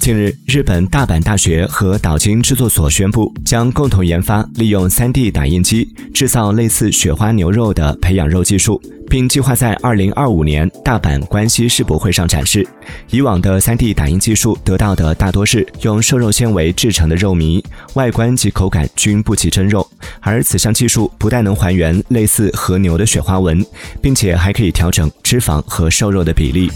近日，日本大阪大学和岛津制作所宣布将共同研发利用 3D 打印机制造类似雪花牛肉的培养肉技术，并计划在2025年大阪关西世博会上展示。以往的 3D 打印技术得到的大多是用瘦肉纤维制成的肉糜，外观及口感均不及真肉。而此项技术不但能还原类似和牛的雪花纹，并且还可以调整脂肪和瘦肉的比例。